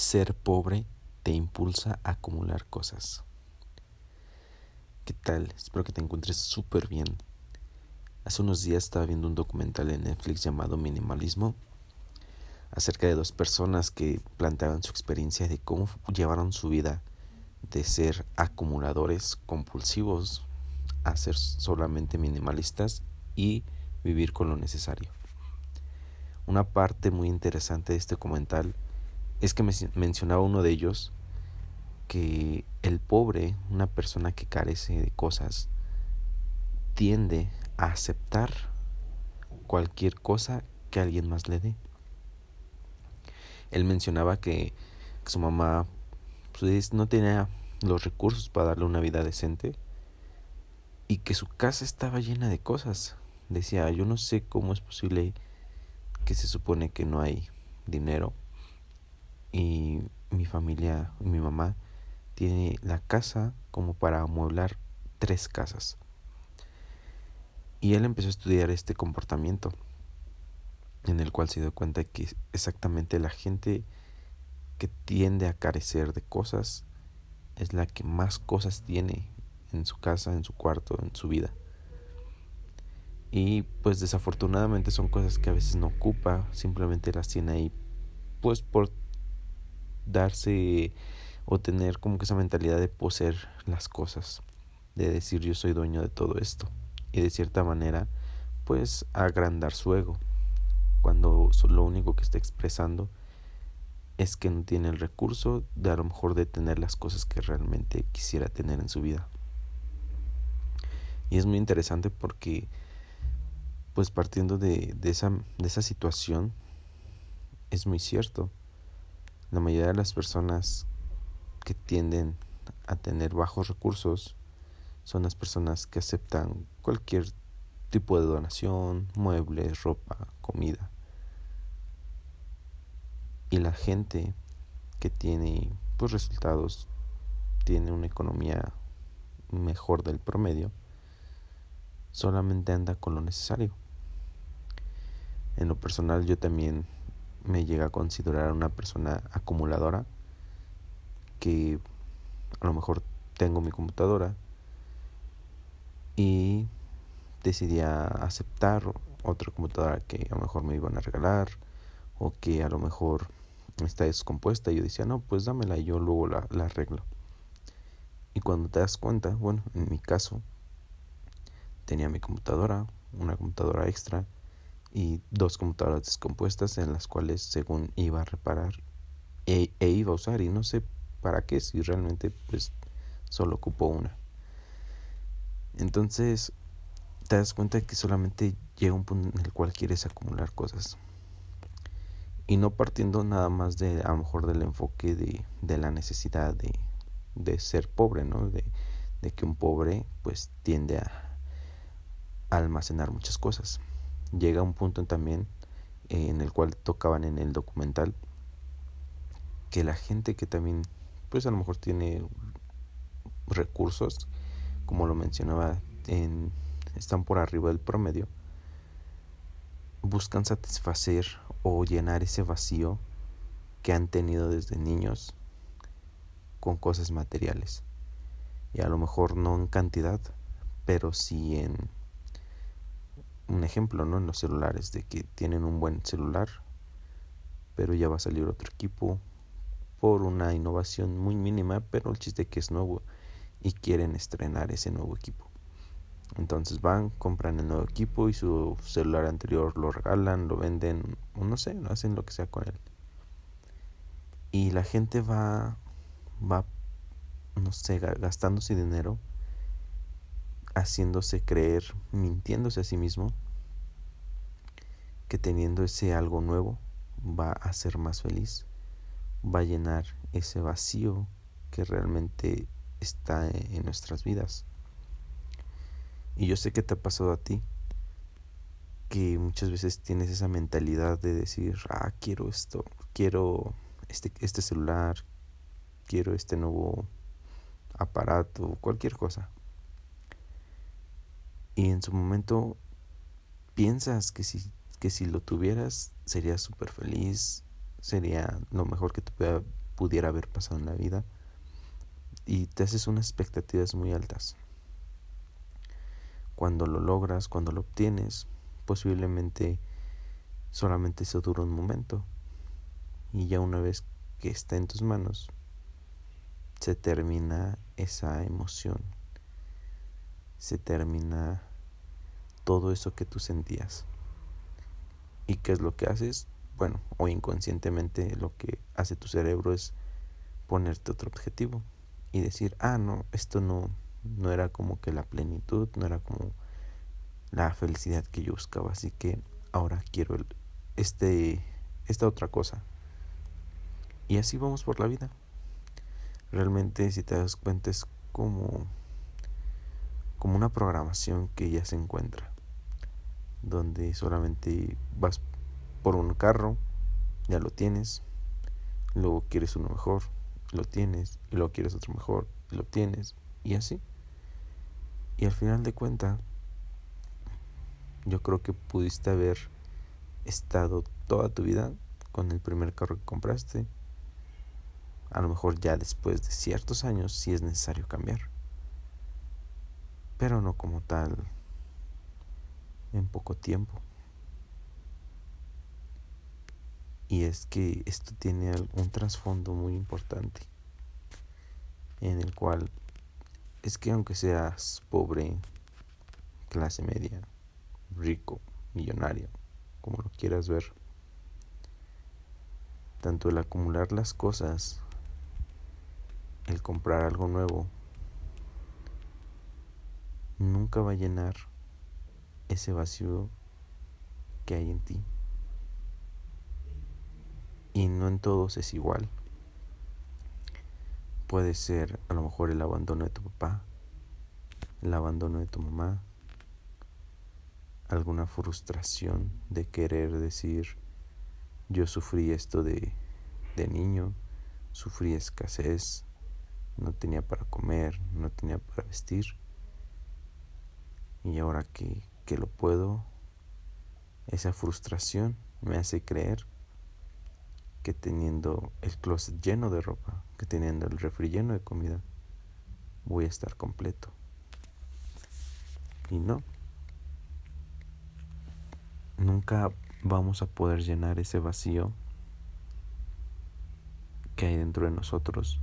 ser pobre te impulsa a acumular cosas. ¿Qué tal? Espero que te encuentres súper bien. Hace unos días estaba viendo un documental en Netflix llamado Minimalismo acerca de dos personas que planteaban su experiencia de cómo llevaron su vida de ser acumuladores compulsivos a ser solamente minimalistas y vivir con lo necesario. Una parte muy interesante de este documental es que me mencionaba uno de ellos que el pobre, una persona que carece de cosas, tiende a aceptar cualquier cosa que alguien más le dé. Él mencionaba que, su mamá pues, no tenía los recursos para darle una vida decente y que su casa estaba llena de cosas. Decía, yo no sé cómo es posible que se supone que no hay dinero y mi familia, mi mamá, tiene la casa como para amueblar tres casas. Y él empezó a estudiar este comportamiento, en el cual se dio cuenta que exactamente la gente que tiende a carecer de cosas es la que más cosas tiene en su casa, en su cuarto, en su vida. Y pues desafortunadamente son cosas que a veces no ocupa, simplemente las tiene ahí pues por darse o tener como que esa mentalidad de poseer las cosas, de decir yo soy dueño de todo esto y de cierta manera pues agrandar su ego cuando lo único que está expresando es que no tiene el recurso de a lo mejor de tener las cosas que realmente quisiera tener en su vida. Y es muy interesante porque pues partiendo de, de, esa, de esa situación es muy cierto la mayoría de las personas que tienden a tener bajos recursos son las personas que aceptan cualquier tipo de donación, muebles, ropa, comida. Y la gente que tiene pues resultados, tiene una economía mejor del promedio, solamente anda con lo necesario. En lo personal yo también me llega a considerar una persona acumuladora que a lo mejor tengo mi computadora y decidí aceptar otra computadora que a lo mejor me iban a regalar o que a lo mejor está descompuesta. Y yo decía no pues dámela y yo luego la, la arreglo y cuando te das cuenta bueno en mi caso tenía mi computadora una computadora extra y dos computadoras descompuestas en las cuales según iba a reparar e, e, iba a usar y no sé para qué si realmente pues solo ocupó una. Entonces te das cuenta que solamente llega un punto en el cual quieres acumular cosas. Y no partiendo nada más de a lo mejor del enfoque de, de la necesidad de, de ser pobre no de, de que un pobre pues tiende a almacenar muchas cosas llega un punto también eh, en el cual tocaban en el documental que la gente que también pues a lo mejor tiene recursos como lo mencionaba en, están por arriba del promedio buscan satisfacer o llenar ese vacío que han tenido desde niños con cosas materiales. Y a lo mejor no en cantidad pero sí en un ejemplo, ¿no? En los celulares, de que tienen un buen celular, pero ya va a salir otro equipo por una innovación muy mínima, pero el chiste que es nuevo y quieren estrenar ese nuevo equipo. Entonces van, compran el nuevo equipo y su celular anterior lo regalan, lo venden, o no sé, hacen lo que sea con él. Y la gente va, va, no sé, gastándose dinero haciéndose creer, mintiéndose a sí mismo, que teniendo ese algo nuevo va a ser más feliz, va a llenar ese vacío que realmente está en nuestras vidas. Y yo sé que te ha pasado a ti, que muchas veces tienes esa mentalidad de decir, ah, quiero esto, quiero este, este celular, quiero este nuevo aparato, cualquier cosa y en su momento piensas que si, que si lo tuvieras sería súper feliz, sería lo mejor que te, pudiera haber pasado en la vida y te haces unas expectativas muy altas. Cuando lo logras, cuando lo obtienes, posiblemente solamente eso dura un momento y ya una vez que está en tus manos, se termina esa emoción, se termina todo eso que tú sentías. ¿Y qué es lo que haces? Bueno, o inconscientemente lo que hace tu cerebro es ponerte otro objetivo y decir, ah, no, esto no, no era como que la plenitud, no era como la felicidad que yo buscaba, así que ahora quiero este, esta otra cosa. Y así vamos por la vida. Realmente, si te das cuenta, es como, como una programación que ya se encuentra, donde solamente vas por un carro, ya lo tienes, luego quieres uno mejor, lo tienes, luego quieres otro mejor, lo tienes, y así. Y al final de cuenta, yo creo que pudiste haber estado toda tu vida con el primer carro que compraste. A lo mejor ya después de ciertos años sí es necesario cambiar. Pero no como tal en poco tiempo. Y es que esto tiene un trasfondo muy importante en el cual es que aunque seas pobre, clase media, rico, millonario, como lo quieras ver, tanto el acumular las cosas, el comprar algo nuevo, nunca va a llenar ese vacío que hay en ti. Y no en todos es igual. Puede ser a lo mejor el abandono de tu papá, el abandono de tu mamá, alguna frustración de querer decir, yo sufrí esto de, de niño, sufrí escasez, no tenía para comer, no tenía para vestir, y ahora que, que lo puedo, esa frustración me hace creer que teniendo el closet lleno de ropa, que teniendo el refri lleno de comida, voy a estar completo. Y no, nunca vamos a poder llenar ese vacío que hay dentro de nosotros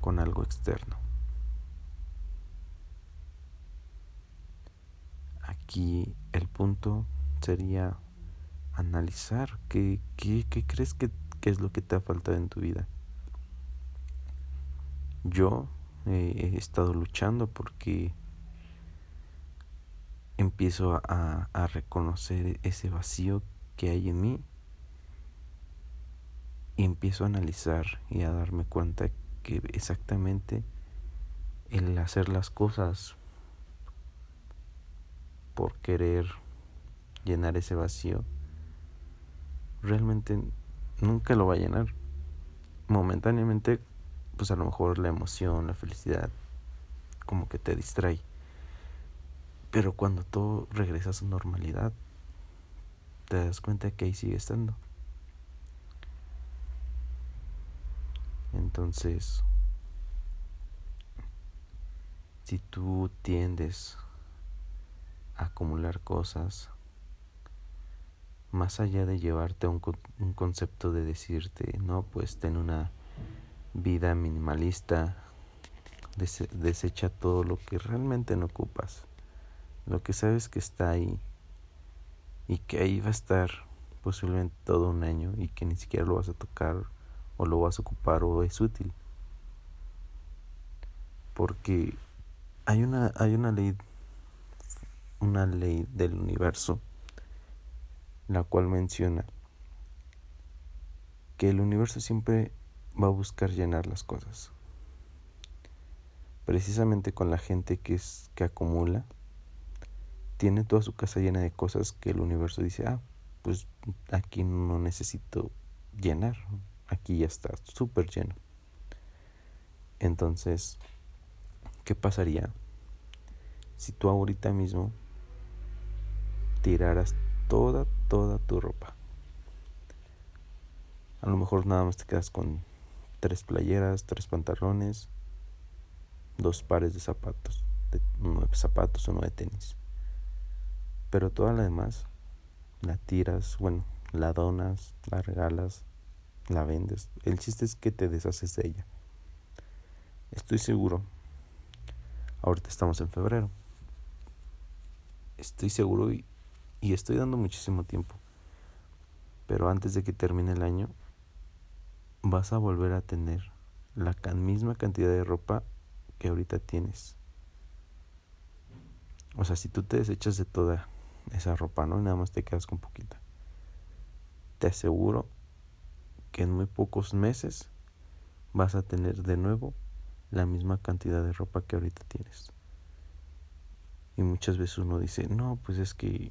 con algo externo. Aquí el punto sería analizar qué, qué, crees que, es lo que te ha faltado en tu vida. Yo he estado luchando porque empiezo a, a reconocer ese vacío que hay en mí y empiezo a analizar y a darme cuenta que exactamente el hacer las cosas por querer llenar ese vacío realmente nunca lo va a llenar momentáneamente pues a lo mejor la emoción la felicidad como que te distrae pero cuando todo regresa a su normalidad, te das cuenta que ahí sigue estando. Entonces, si tú tiendes acumular cosas, más allá de llevarte a un, un concepto de decirte, no, pues ten una vida minimalista, desecha todo lo que realmente no ocupas lo que sabes que está ahí y que ahí va a estar posiblemente todo un año y que ni siquiera lo vas a tocar o lo vas a ocupar o es útil. Porque hay una, hay una ley, una ley del universo, la cual menciona que el universo siempre va a buscar llenar las cosas. Precisamente con la gente que es que acumula, tiene toda su casa llena de cosas que el universo dice, ah, pues aquí no necesito llenar, aquí ya está súper lleno. Entonces, ¿qué pasaría si tú ahorita mismo tiraras toda, toda tu ropa? A lo mejor nada más te quedas con tres playeras, tres pantalones, dos pares de zapatos, de, uno zapatos, uno de tenis. Pero toda la demás la tiras, bueno, la donas, la regalas, la vendes. El chiste es que te deshaces de ella. Estoy seguro. Ahorita estamos en febrero. Estoy seguro y, y estoy dando muchísimo tiempo. Pero antes de que termine el año, vas a volver a tener la misma cantidad de ropa que ahorita tienes. O sea, si tú te desechas de toda esa ropa, ¿no? Y nada más te quedas con poquita. Te aseguro que en muy pocos meses vas a tener de nuevo la misma cantidad de ropa que ahorita tienes. Y muchas veces uno dice, no, pues es que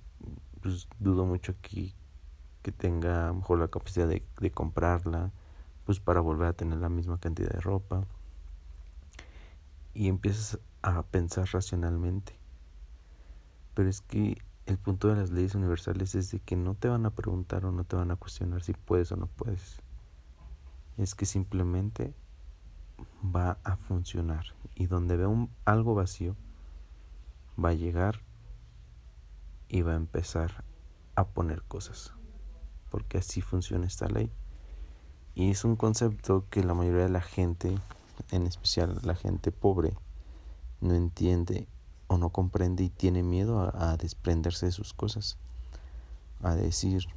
pues, dudo mucho que, que tenga mejor la capacidad de, de comprarla, pues para volver a tener la misma cantidad de ropa. Y empiezas a pensar racionalmente. Pero es que el punto de las leyes universales es de que no te van a preguntar o no te van a cuestionar si puedes o no puedes. Es que simplemente va a funcionar. Y donde vea un, algo vacío, va a llegar y va a empezar a poner cosas. Porque así funciona esta ley. Y es un concepto que la mayoría de la gente, en especial la gente pobre, no entiende o no comprende y tiene miedo a, desprenderse de sus cosas. A decir,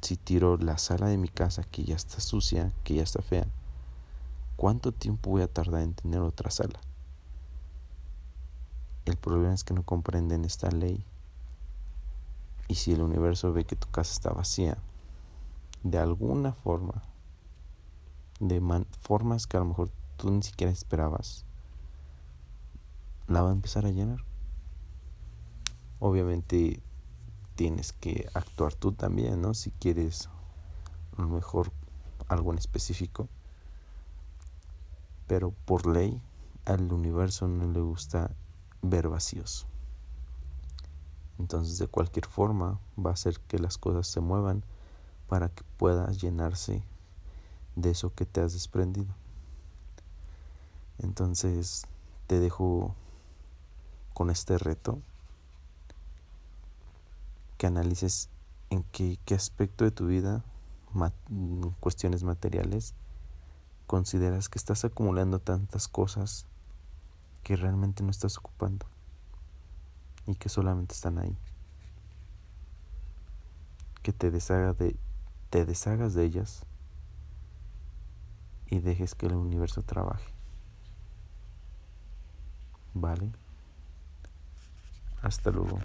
si tiro la sala de mi casa que ya está sucia, que ya está fea, ¿cuánto tiempo voy a tardar en tener otra sala? El problema es que no comprenden esta ley. Y si el universo ve que tu casa está vacía, de alguna forma, de formas que a lo mejor tú ni siquiera esperabas, la va a empezar a llenar. Obviamente tienes que actuar tú también, ¿no? Si quieres a lo mejor algo en específico. Pero por ley al universo no le gusta ver vacíos. Entonces de cualquier forma va a hacer que las cosas se muevan para que puedas llenarse de eso que te has desprendido. Entonces te dejo con este reto, que analices en qué, qué aspecto de tu vida, cuestiones materiales, consideras que estás acumulando tantas cosas que realmente no estás ocupando y que solamente están ahí. Que te, deshaga de, te deshagas de ellas y dejes que el universo trabaje. ¿Vale? Hasta luego.